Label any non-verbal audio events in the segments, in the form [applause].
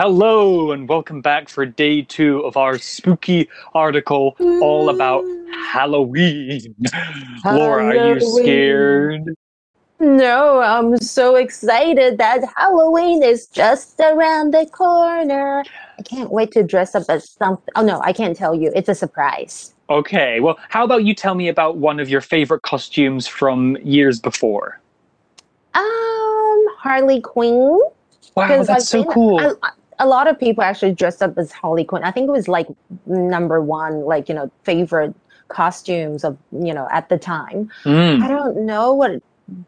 Hello, and welcome back for day two of our spooky article all about Halloween. Laura, are you scared? No, I'm so excited that Halloween is just around the corner. I can't wait to dress up as something. Oh no, I can't tell you. It's a surprise. Okay, well, how about you tell me about one of your favorite costumes from years before? Um, Harley Quinn. Wow, that's I've so seen- cool. A, a lot of people actually dressed up as Harley Quinn. I think it was like number one, like you know, favorite costumes of you know at the time. Mm. I don't know what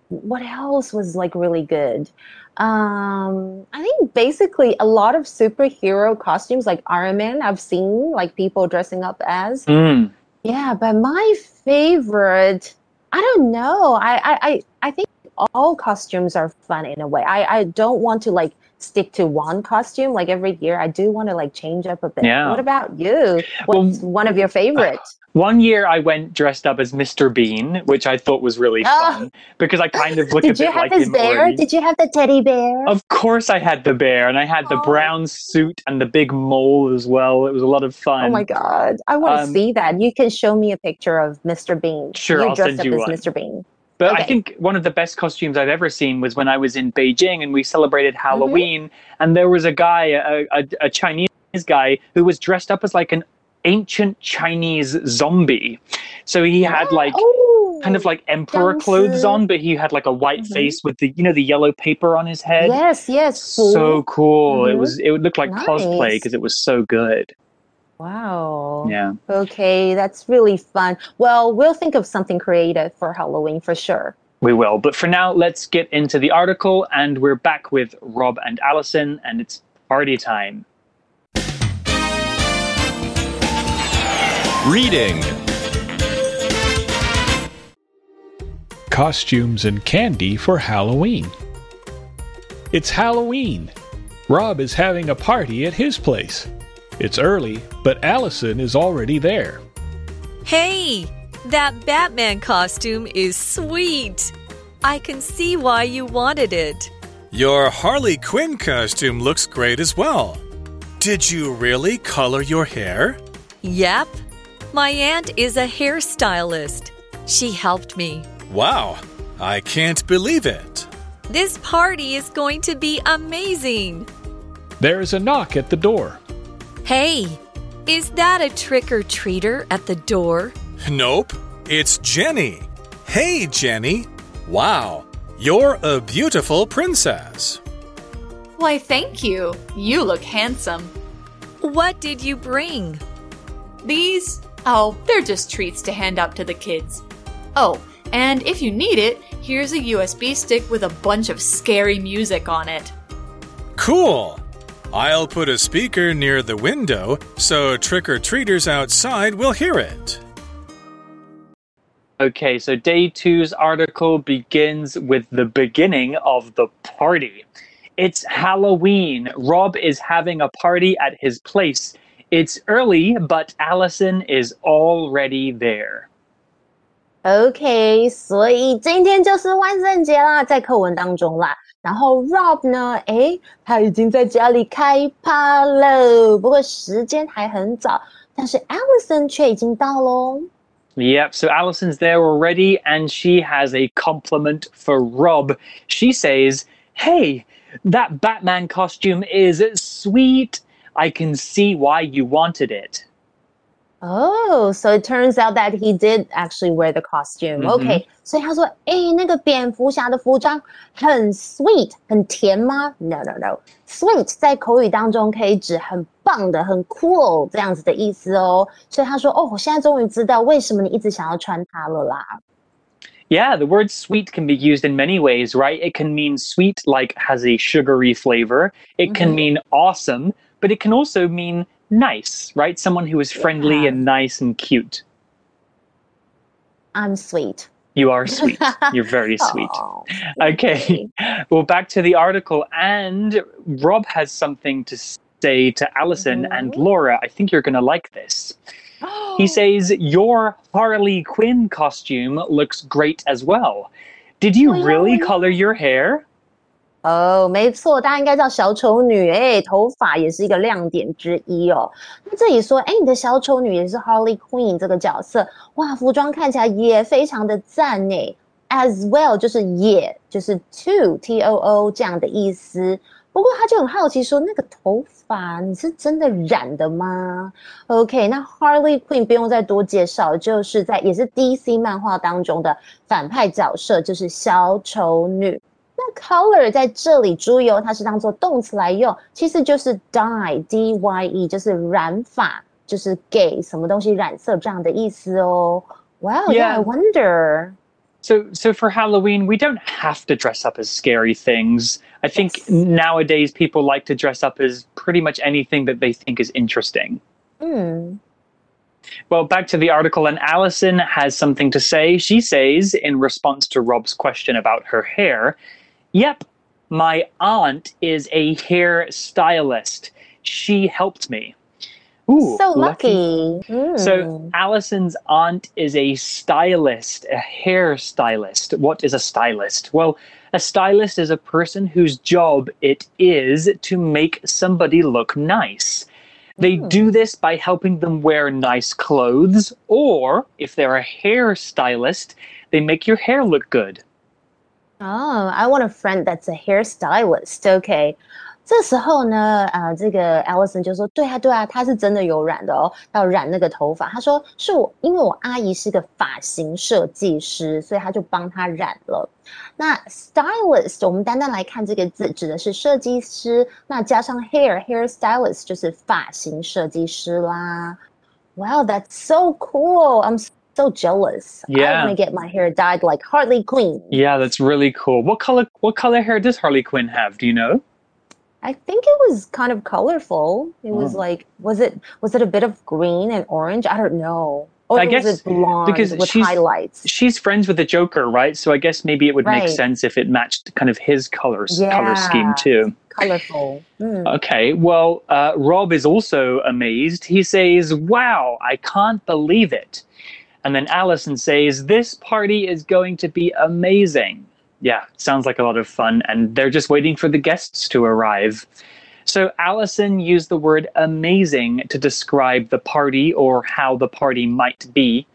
what else was like really good. Um, I think basically a lot of superhero costumes like Iron Man I've seen like people dressing up as. Mm. Yeah, but my favorite, I don't know. I I I, I think all costumes are fun in a way. I I don't want to like stick to one costume like every year. I do want to like change up a bit. Yeah. What about you? Well, What's one of your favorites? One year I went dressed up as Mr. Bean, which I thought was really Oh. fun because I kind of [laughs] look a Did you bit have like this him bear? already. Did you have the teddy bear? Of course, I had the bear, and I had the Oh. brown suit and the big mole as well. It was a lot of fun. Oh my god, I want to Um, see that. You can show me a picture of Mr. Bean. Sure, you I'll dressed send up you as one. Mr. Bean. But I think one of the best costumes I've ever seen was when I was in Beijing and we celebrated Mm-hmm. Halloween, and there was a guy, a, a, a Chinese guy, who was dressed up as like an ancient Chinese zombie. So he had [gasps] like oh, kind of like emperor clothes on, but he had like a white Mhm. face with the you know the yellow paper on his head. yes, yes, So cool! It Mhm. was. It would look like cosplay because it was so good. Wow. Yeah. Okay, that's really fun. Well, we'll think of something creative for Halloween for sure. We will. But for now, let's get into the article, and we're back with Rob and Allison, and it's party time. Reading. costumes and candy for Halloween. It's Halloween. Rob is having a party at his place. It's early, but Allison is already there. Hey, that Batman costume is sweet. I can see why you wanted it. Your Harley Quinn costume looks great as well. Did you really color your hair? Yep. My aunt is a hairstylist. She helped me. Wow, I can't believe it. This party is going to be amazing. There is a knock at the door. Hey, is that a trick or treater at the door? Nope, it's Jenny. Hey, Jenny. Wow, you're a beautiful princess. Why, thank you. You look handsome. What did you bring? These? Oh, they're just treats to hand out to the kids. Oh, and if you need it, here's a USB stick with a bunch of scary music on it. Cool. I'll put a speaker near the window so trick or treaters outside will hear it. Okay, so day two's article begins with the beginning of the party. It's Halloween. Rob is having a party at his place. It's early, but Allison is already there. OK，所以今天就是万圣节啦，在课文当中啦。 然后 Rob 呢，诶，他已经在家里开趴了，不过时间还很早，但是 Allison 却已经到喽。 Yep, so Allison's there already, and she has a compliment for Rob. She says, Hey, that Batman costume is sweet. I can see why you wanted it. Oh, so it turns out that he did actually wear the costume. 嗯哼 OK，所以他说，诶，那个蝙蝠侠的服装很 sweet，很甜吗？No No No，sweet 在口语当中可以指很棒的、很 cool 这样子的意思哦。所以他说，哦，我现在终于知道为什么你一直想要穿它了啦。 Yeah, the word sweet can be used in many ways, right? It can mean sweet, like has a sugary flavor. It can Mhm. mean awesome, but it can also mean nice, right? Someone who is friendly Yeah. and nice and cute. I'm sweet. You are sweet. [laughs] You're very sweet. Oh, Okay. Well, back to the article. And Rob has something to say to Allison and Mhm. Laura. I think you're going to like this. [gasps] He says, Your Harley Quinn costume looks great as well. Did you Oh, really oh, color your hair? 哦，没错，大家应该叫小丑女，哎，头发也是一个亮点之一哦。那这里说，哎，你的小丑女也是 Harley Quinn 这个角色，哇，服装看起来也非常的赞呢。As well 就是也就是 too T O O 这样的意思。不过他就很好奇说，那个头发你是真的染的吗？OK，那 Harley Quinn 不用再多介绍，就是在也是 DC 漫画当中的反派角色，就是小丑女。那 color 在这里注意哦，它是当做动词来用，其实就是 dye D Y E，就是染发，就是给什么东西染色这样的意思哦。Wow, yeah, I wonder. So, so for Halloween, we don't have to dress up as scary things. I think yes. nowadays people like to dress up as pretty much anything that they think is interesting. Mm. Well, back to the article, and Allison has something to say. She says, in response to Rob's question about her hair, Yep, my aunt is a hair stylist. She helped me. Ooh, so lucky. lucky. Mm. So Allison's aunt is a stylist, a hair stylist. What is a stylist? Well, a stylist is a person whose job it is to make somebody look nice. They mm. do this by helping them wear nice clothes, or if they're a hair stylist, they make your hair look good. Oh, I want a friend that's a hairstylist. Okay. 这时候呢，呃，这个 Allison 就说：“对啊，对啊，他是真的有染的哦，要染那个头发。”他说：“是我，因为我阿姨是个发型设计师，所以他就帮他染了。”那 stylist 我们单单来看这个字，指的是设计师，那加上 hair hair stylist 就是发型设计师啦。Wow, that's so cool! I'm so jealous. Yeah. I want to get my hair dyed like Harley Quinn. Yeah, that's really cool. What color what color hair does Harley Quinn have? Do you know? I think it was kind of colorful. It was oh. like was it was it a bit of green and orange? I don't know. Or I guess was it blonde because with she's, highlights. She's friends with the Joker, right? So I guess maybe it would right. make sense if it matched kind of his colors yeah. color scheme too. Colorful. Mm. Okay. Well, uh, Rob is also amazed. He says, "Wow, I can't believe it." And then Allison says, This party is going to be amazing yeah, sounds like a lot of fun. And they're just waiting for the guests to arrive. So Allison used the word amazing to describe the party or how the party might be.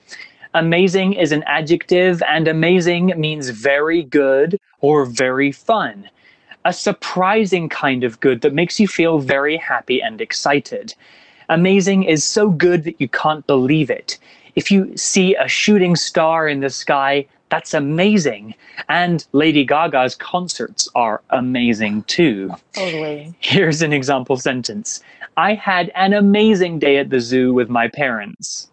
Amazing is an adjective, and amazing means very good or very fun. A surprising kind of good that makes you feel very happy and excited. Amazing is so good that you can't believe it If you see a shooting star in the sky, that's amazing. And Lady Gaga's concerts are amazing too. Totally. Here's an example sentence I had an amazing day at the zoo with my parents.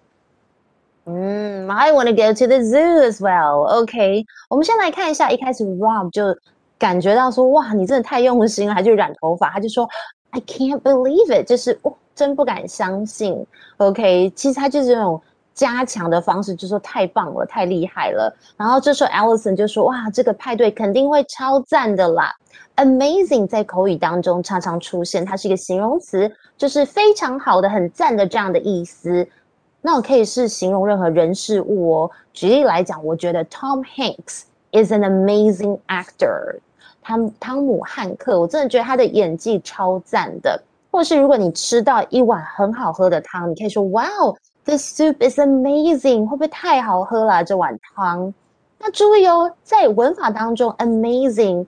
Mm, I want to go to the zoo as well. OK，我们先来看一下，一开始 Rob 就感觉到说，哇，你真的太用心了，还去染头发。他就说，I can't believe it，就是哦，真不敢相信。OK，其实他就是这种 加强的方式，就说太棒了，太厉害了。然后这时候 Alison 就说：“哇，这个派对肯定会超赞的啦！”Amazing 在口语当中常常出现，它是一个形容词，就是非常好的、很赞的这样的意思。那我可以是形容任何人事物哦。举例来讲，我觉得 Tom Hanks is an amazing actor。汤汤姆汉克，我真的觉得他的演技超赞的。或是如果你吃到一碗很好喝的汤，你可以说：“Wow！” This soup is amazing，会不会太好喝了这碗汤？那注意哦，在文法当中，amazing，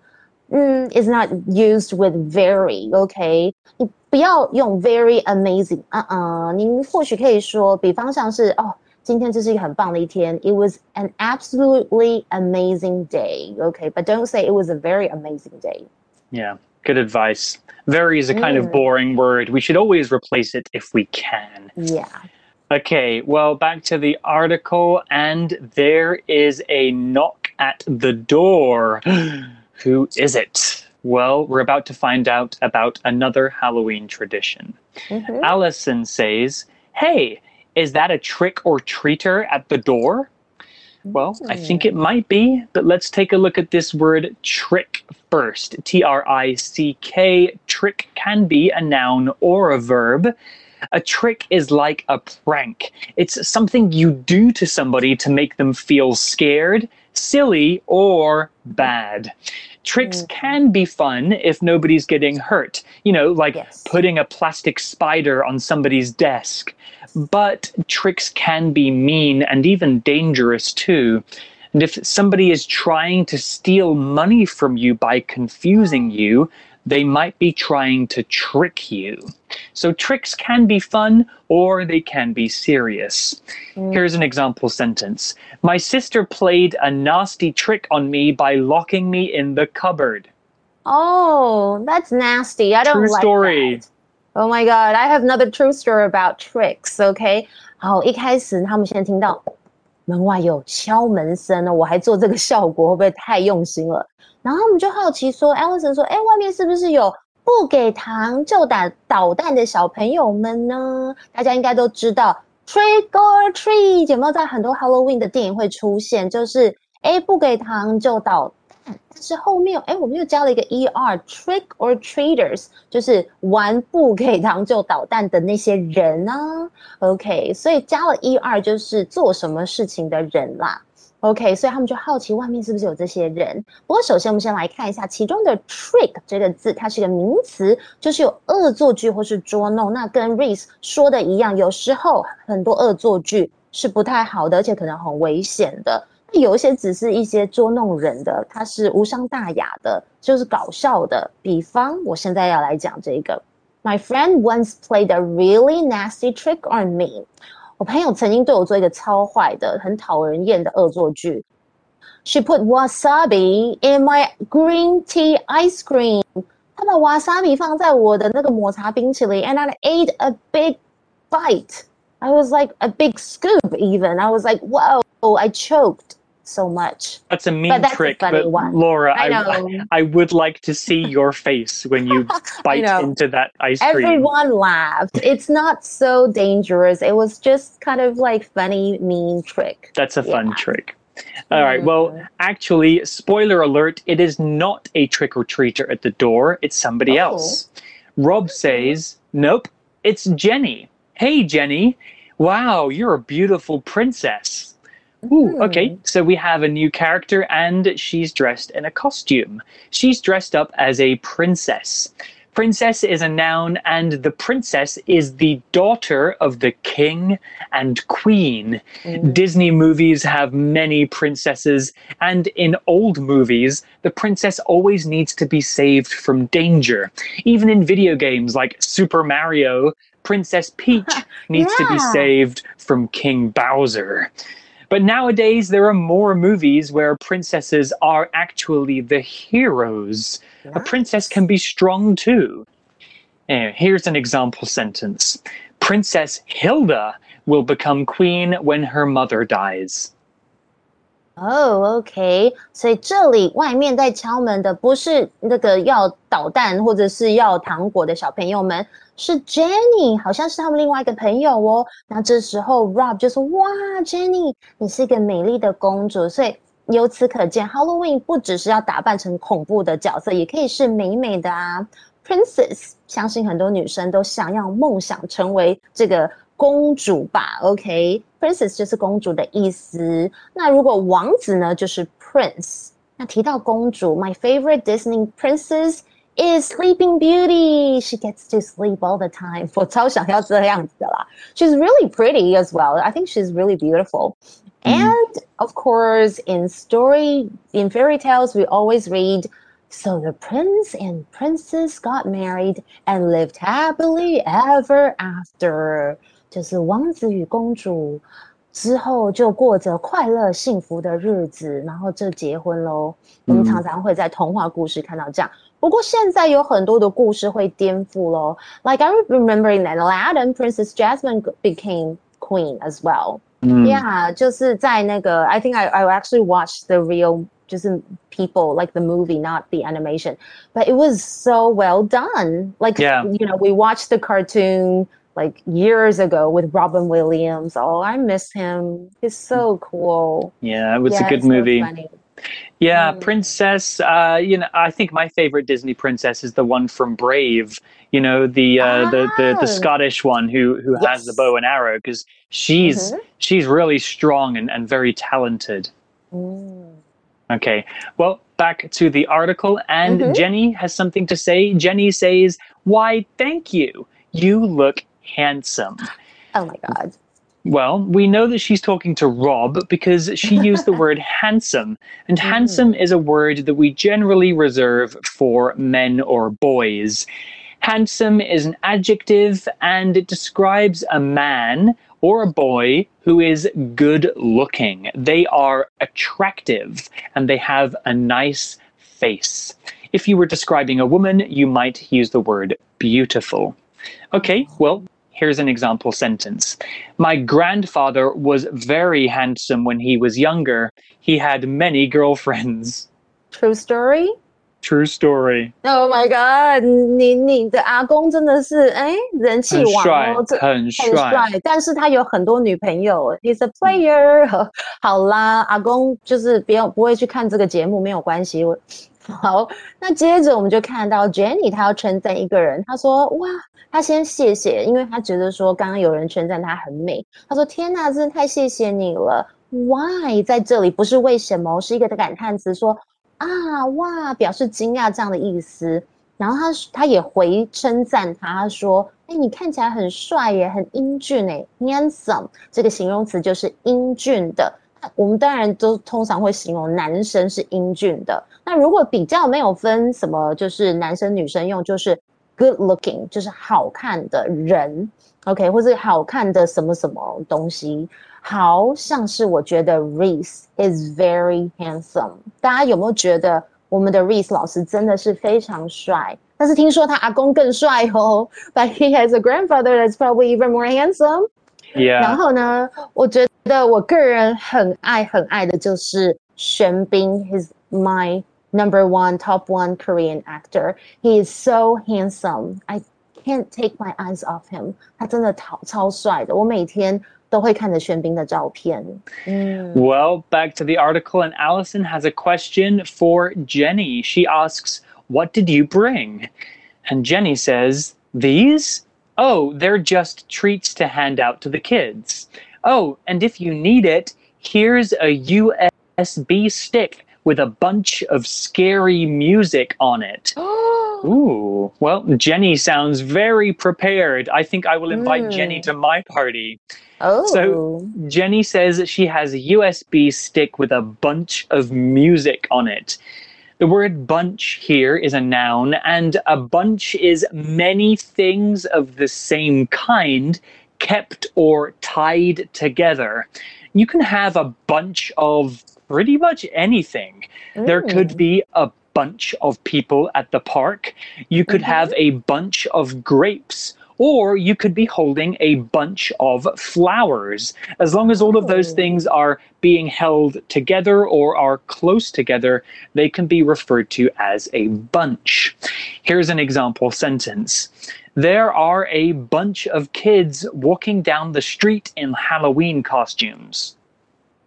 嗯，is not used with very，OK？你不要用 very amazing，嗯嗯，您或许可以说，比方像是哦，今天这是一个很棒的一天，It was an absolutely amazing day，OK？But don't say it was a very amazing day. Yeah, good advice. Very is a kind of boring word. We should always replace it if we can. Yeah. Okay, well, back to the article, and there is a knock at the door. [gasps] Who is it? Well, we're about to find out about another Halloween tradition. Mm-hmm. Allison says, Hey, is that a trick or treater at the door? Well, I think hmm. it might be, but let's take a look at this word trick first. T R I C K. Trick can be a noun or a verb. A trick is like a prank. It's something you do to somebody to make them feel scared, silly or bad. Tricks Mm. can be fun if nobody's getting hurt, you know, like Yes. putting a plastic spider on somebody's desk. But tricks can be mean and even dangerous too. And if somebody is trying to steal money from you by confusing you, they might be trying to trick you. So tricks can be fun or they can be serious. Here's an example sentence My sister played a nasty trick on me by locking me in the cupboard. Oh, that's nasty. I don't True like story. that. Oh my god, I have another true story about tricks. OK，好，一开始他们先听到门外有敲门声哦，我还做这个效果，会不会太用心了？ 然后我们就好奇说，Allison 说，哎，外面是不是有不给糖就打捣蛋的小朋友们呢？大家应该都知道，trick or treat 有没有在很多 Halloween 的电影会出现？就是哎，不给糖就捣蛋，但是后面哎，我们又加了一个 er，trick or treaters，就是玩不给糖就捣蛋的那些人啊。OK，所以加了 er 就是做什么事情的人啦。OK，所以他们就好奇外面是不是有这些人。不过首先我们先来看一下其中的 trick 这个字，它是个名词，就是有恶作剧或是捉弄。那跟 Reese 说的一样，有时候很多恶作剧是不太好的，而且可能很危险的。有一些只是一些捉弄人的，它是无伤大雅的，就是搞笑的。比方我现在要来讲这个，My friend once played a really nasty trick on me。我朋友曾经对我做一个超坏的、很讨人厌的恶作剧。She put wasabi in my green tea ice cream。她把 wasabi 放在我的那个抹茶冰淇淋，and I ate a big bite. I was like a big scoop even. I was like, whoa, I choked so much. That's a mean But that's a trick, funny but one. Laura, I I, know. I would like to see your face when you [laughs] bite into that ice cream. Everyone laughed. It's not so dangerous. It was just kind of like funny, mean trick. That's a fun Yeah. trick. All right. Well, mm-hmm. actually, spoiler alert, it is not a trick or treater at the door. It's somebody Oh. else. Rob says, Nope, it's Jenny. Hey, Jenny. Wow, you're a beautiful princess. Ooh, hmm. okay. So we have a new character and she's dressed in a costume. She's dressed up as a princess. Princess is a noun, and the princess is the daughter of the king and queen. Hmm. Disney movies have many princesses, and in old movies, the princess always needs to be saved from danger. Even in video games like Super Mario, Princess Peach [laughs] needs to be saved from King Bowser. But nowadays, there are more movies where princesses are actually the heroes. A princess can be strong too. Anyway, here's an example sentence Princess Hilda will become queen when her mother dies. 哦、o k 所以这里外面在敲门的不是那个要捣蛋或者是要糖果的小朋友们，是 Jenny，好像是他们另外一个朋友哦。那这时候 Rob 就说：“哇，Jenny，你是一个美丽的公主。”所以由此可见，Halloween 不只是要打扮成恐怖的角色，也可以是美美的啊。Princess，相信很多女生都想要梦想成为这个公主吧？OK ？OK，Princess、就是公主的意思。那如果王子呢，就是 Prince。那提到公主，My favorite Disney princess is Sleeping Beauty. She gets to sleep all the time. [laughs] 我超想要这样子的啦。She's really pretty as well. I think she's really beautiful. And of course, in story, in fairy tales, we always read so the prince and princess got married and lived happily ever after. 就是王子与公主之后就过着快乐幸福的日子，然后就结婚喽。我们常常会在童话故事看到这样。不过现在有很多的故事会颠覆喽。Like I remember in Aladdin, Princess Jasmine became queen as well. Yeah，就是在那个，I think I I actually watched the real 就是 people like the movie, not the animation, but it was so well done. Like Yeah. you know, we watched the cartoon like years ago with Robin Williams. Oh, I miss him. He's so cool. Yeah, it was a good movie. funny. Yeah, Mm. Princess. Uh, you know, I think my favorite Disney princess is the one from Brave. You know, the uh, the, the Ah. the Scottish one who who has the bow and arrow because she's Mhm. she's really strong and, and very talented. Mm. Okay. Well, back to the article, and Mhm. Jenny has something to say. Jenny says, Why, thank you. You look handsome. Oh my god. Well, we know that she's talking to Rob because she [laughs] used the word handsome. And mm-hmm. handsome is a word that we generally reserve for men or boys. Handsome is an adjective and it describes a man or a boy who is good looking. They are attractive and they have a nice face. If you were describing a woman, you might use the word beautiful. Okay, well, here's an example sentence. My grandfather was very handsome when he was younger. He had many girlfriends. True story. True story. Oh my god！你你的阿公真的是哎人气很王帅哦，这，很很帅。帅，但是他有很多女朋友，He's a player 。好啦，阿公就是不用不会去看这个节目，没有关系。 好，那接着我们就看到 Jenny，她要称赞一个人，她说哇，她先谢谢，因为她觉得说刚刚有人称赞她很美，她说天哪，真的太谢谢你了。Why 在这里不是为什么，是一个感叹词，说啊哇，表示惊讶这样的意思。然后他他也回称赞他，他说：“哎，你看起来很帅耶，很英俊哎，handsome。”这个形容词就是英俊的。那我们当然都通常会形容男生是英俊的。那如果比较没有分什么，就是男生女生用，就是 good looking，就是好看的人，OK，或是好看的什么什么东西。好像是我觉得 Reese is very handsome。大家有没有觉得我们的 Reese 老师真的是非常帅？但是听说他阿公更帅哦，But he has a grandfather that's probably even more handsome。然 Yeah. 后呢，我觉得 我个人很爱很爱的就是玄彬，He's my number one top one Korean actor. He is so handsome. I can't take my eyes off him. 他真的超超帅的，我每天都会看着玄彬的照片。嗯 Well, back to the article, and Allison has a question for Jenny. She asks, What did you bring? And Jenny says, These? Oh, they're just treats to hand out to the kids. Oh, and if you need it, here's a USB stick with a bunch of scary music on it. [gasps] Ooh, well, Jenny sounds very prepared. I think I will invite Mm. Jenny to my party. Oh, So Jenny says she has a USB stick with a bunch of music on it. The word bunch here is a noun, and a bunch is many things of the same kind kept or tied together. You can have a bunch of pretty much anything. There could mm. be a bunch of people at the park. You could mm-hmm. have a bunch of grapes. Or you could be holding a bunch of flowers. As long as all of those Oh. things are being held together or are close together, they can be referred to as a bunch. Here's an example sentence There are a bunch of kids walking down the street in Halloween costumes.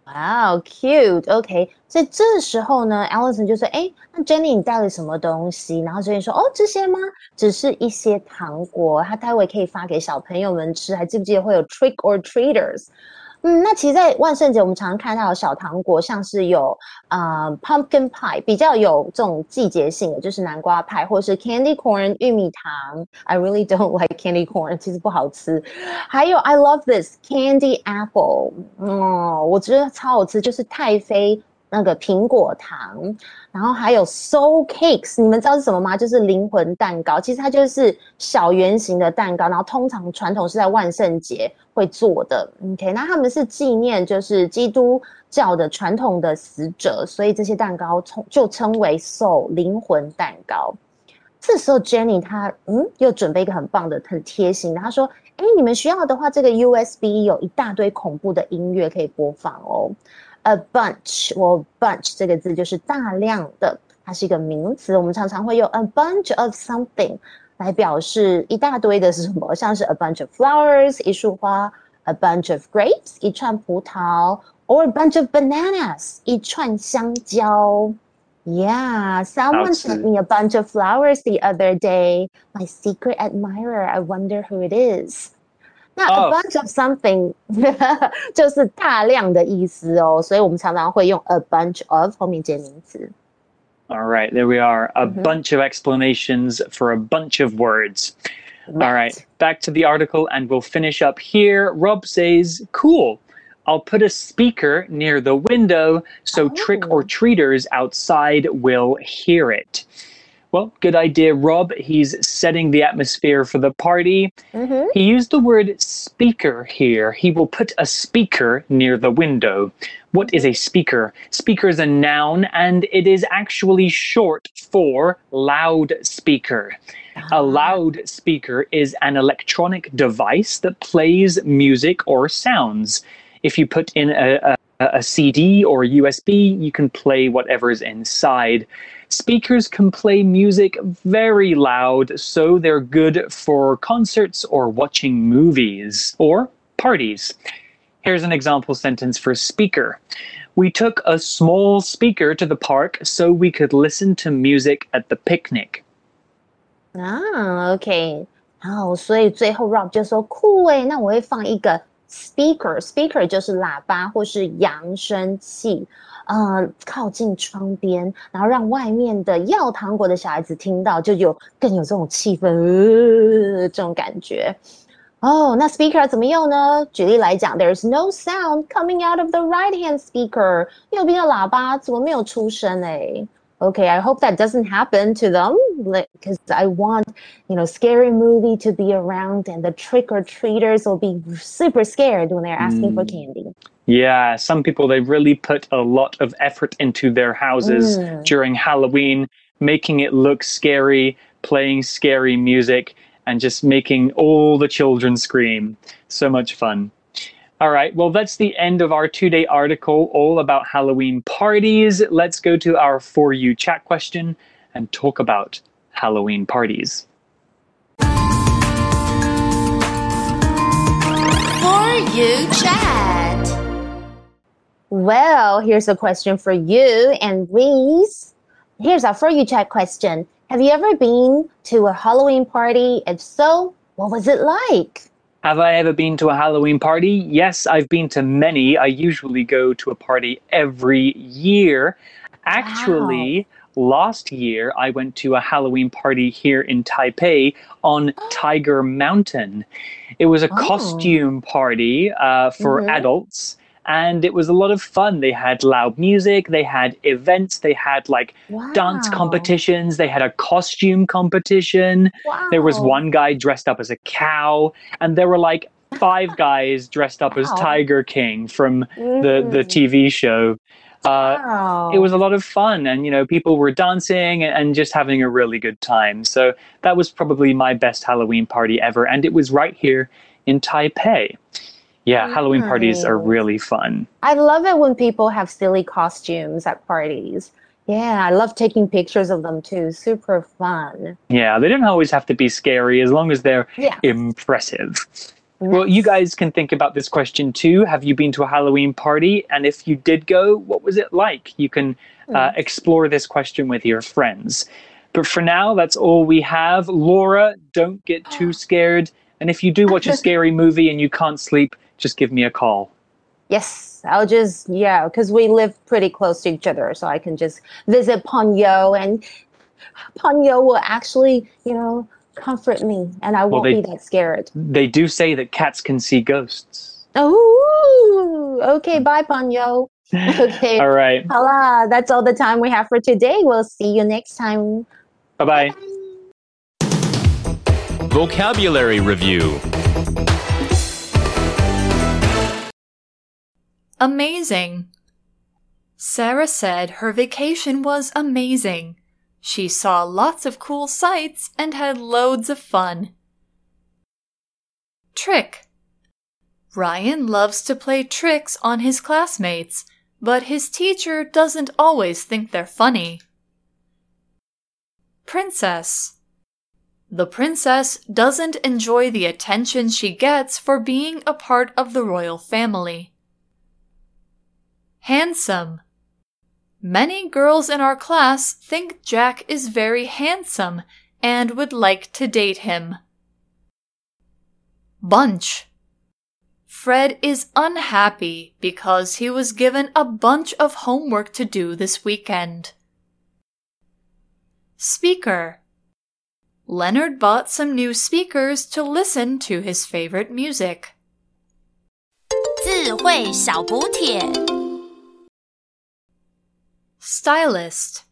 Wow, cute. OK，所以这时候呢，Allison 就说：“哎，那 Jenny 你带了什么东西？”然后 Jenny 说：“哦，这些吗？只是一些糖果，他待会可以发给小朋友们吃。还记不记得会有 trick or treaters？” 嗯，那其实，在万圣节我们常常看到小糖果，像是有呃 pumpkin pie，比较有这种季节性的，就是南瓜派，或是 candy corn 玉米糖。I really don't like candy corn，其实不好吃。还有 I love this candy apple，哦，我觉得超好吃，就是太妃那个苹果糖。然后还有 soul cakes，你们知道是什么吗？就是灵魂蛋糕，其实它就是小圆形的蛋糕，然后通常传统是在万圣节会做的。OK，那他们是纪念就是基督教的传统的死者，所以这些蛋糕称就称为 soul 灵魂蛋糕。这时候 Jenny 她嗯又准备一个很棒的、很贴心的，她说：“哎，你们需要的话，这个 USB 有一大堆恐怖的音乐可以播放哦。A bunch，我 bunch 这个字就是大量的，它是一个名词，我们常常会用 a bunch of something 来表示一大堆的是什么，像是 a bunch of flowers 一束花，a bunch of grapes 一串葡萄，or a bunch of bananas 一串香蕉。Yeah, someone 好吃。 sent me a bunch of flowers the other day. My secret admirer. I wonder who it is. 那 a 哦 bunch of something [laughs] 就是大量的意思哦，所以我们常常会用 a bunch of 后面接名词。 All right, there we are. A Mhm. bunch of explanations for a bunch of words. All right, back to the article, and we'll finish up here. Rob says, Cool. I'll put a speaker near the window so trick or Oh. treaters outside will hear it. Well, good idea, Rob. He's setting the atmosphere for the party. Mm-hmm. He used the word speaker here. He will put a speaker near the window. What is a speaker? Speaker is a noun and it is actually short for loudspeaker. A loudspeaker is an electronic device that plays music or sounds. If you put in a, a, a CD or a USB, you can play whatever is inside. Speakers can play music very loud, so they're good for concerts or watching movies or parties. Here's an example sentence for speaker. We took a small speaker to the park so we could listen to music at the picnic. 啊，OK，好，所以最后 Rob 就说酷诶，那我会放一个 speaker，speaker 就是喇叭或是扬声器， 呃，靠近窗边，然后让外面的要糖果的小孩子听到，就有更有这种气氛，呃，这种感觉。哦，那 speaker 怎么用呢？举例来讲，There's no sound coming out of the right-hand speaker，右边的喇叭怎么没有出声诶 Okay, I hope that doesn't happen to them because I want, you know, scary movie to be around and the trick or treaters will be super scared when they're asking for Mm. candy. Yeah, some people they really put a lot of effort into their houses Mm. during Halloween, making it look scary, playing scary music, and just making all the children scream. So much fun. All right, well, that's the end of our two day article all about Halloween parties. Let's go to our For You chat question and talk about Halloween parties. For you chat. Well, here's a question for you and Reese. Here's our for you chat question. Have you ever been to a Halloween party? If so, what was it like? Have I ever been to a Halloween party? Yes, I've been to many. I usually go to a party every year. Actually, last year I went to a Halloween party here in Taipei on Tiger Mountain. It was a Oh. costume party uh, for Mhm. adults. And it was a lot of fun. They had loud music, they had events, they had like dance competitions, they had a costume competition. There was one guy dressed up as a cow, and there were like five [laughs] guys dressed up as Tiger King from the the Mm. TV show. Uh, Wow. it was a lot of fun, and you know, people were dancing and just having a really good time. So that was probably my best Halloween party ever, and it was right here in Taipei. Yeah, Halloween parties are really fun. I love it when people have silly costumes at parties. Yeah, I love taking pictures of them too. Super fun. Yeah, they don't always have to be scary as long as they're Yeah. impressive. Well, you guys can think about this question too. Have you been to a Halloween party? And if you did go, what was it like? You can uh, explore this question with your friends. But for now, that's all we have. Laura, don't get too scared. And if you do watch a scary [laughs] movie and you can't sleep, just give me a call. Yes, I'll just yeah, because we live pretty close to each other, so I can just visit Ponyo and Ponyo will actually, you know, comfort me, and I won't they- be that scared. They do say that cats can see ghosts. Oh, okay, hmm. bye Ponyo. [laughs] Okay. all right. Hala, that's all the time we have for today. We'll see you next time. Bye bye. Vocabulary Review Amazing. Sarah said her vacation was amazing. She saw lots of cool sights and had loads of fun. Trick. Ryan loves to play tricks on his classmates, but his teacher doesn't always think they're funny. Princess. The princess doesn't enjoy the attention she gets for being a part of the royal family Handsome. Many girls in our class think Jack is very handsome and would like to date him. Bunch. Fred is unhappy because he was given a bunch of homework to do this weekend. Speaker Leonard bought some new speakers to listen to his favorite music. 智慧小补帖。 Stylist